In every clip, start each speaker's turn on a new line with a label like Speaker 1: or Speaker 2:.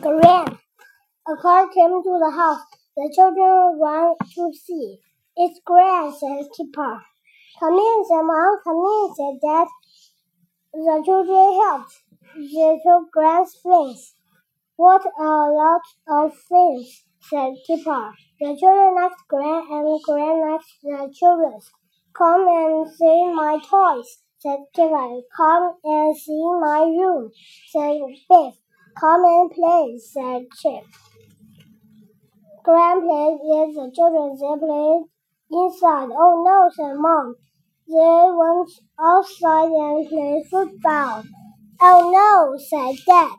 Speaker 1: Gran. A car came to the house. The children ran to see. It's Gran, said Kipper. Come in, said Mom. Come in, said Dad. The children helped. They took Gran's things. What a lot of things, said Kipper. The children liked Gran and Gran liked the children. Come and see my toys, said Kipper. Come and see my room, said Biff. Come and play, said Chip. Grandpa played the children. They played inside. Oh no, said Mom. They went outside and played football. Oh no, said Dad.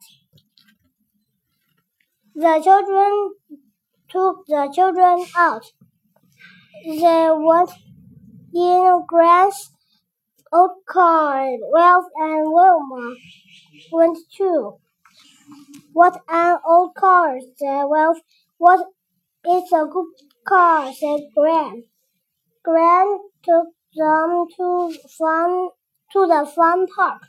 Speaker 1: The children took the children out. They went in Gran's old car. Ralph and Wilma went too. What an old car, said Ralph. What it's a good car, said Gran. Gran took them to fun to the fun park.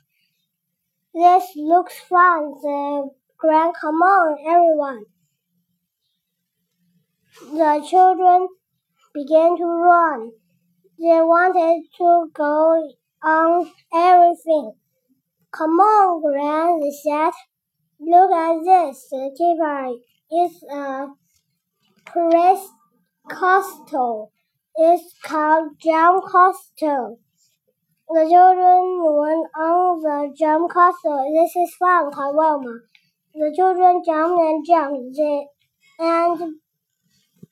Speaker 1: This looks fun, said Gran. Come on, everyone. The children began to run. They wanted to go on everything. Come on, Gran, they said. Look at this, the Kipper. It's a press castle. It's called jump castle. The children went on the jump castle. This is fun, Wilma. The children jumped and jumped they, and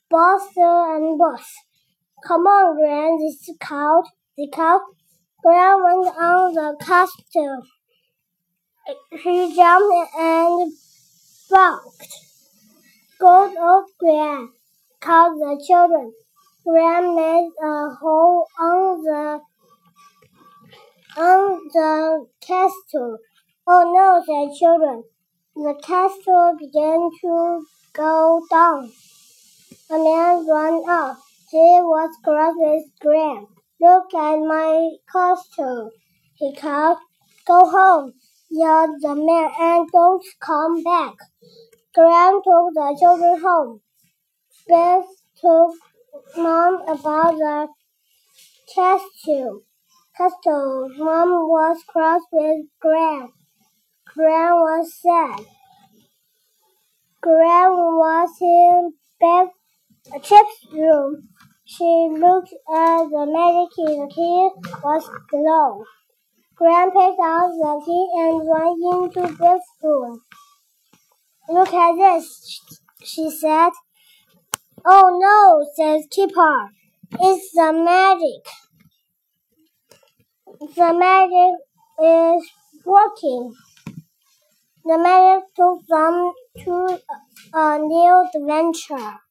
Speaker 1: bossed and bossed. Come on, Gran, they called. They called. Gran went on the castle. He jumped and bumped. Good old Gran, called the children. Gran made a hole on the on the castle. Oh no, said children. The castle began to go down. A man ran up. He was cross with Gran. Look at my castle, he called. Go home, yelled the man, and don't come back. Gran took the children home. Biff told Mom about the castle. Castle. Mom was cross with Gran. Gran was sad. Gran was in bed, Chip's room. She looked at the key. The key was glow. Gran picked out the key and ran into Biff's room. Look at this, she said. Oh no, says Kipper. It's the magic. The magic is working. The magic took them to a new adventure.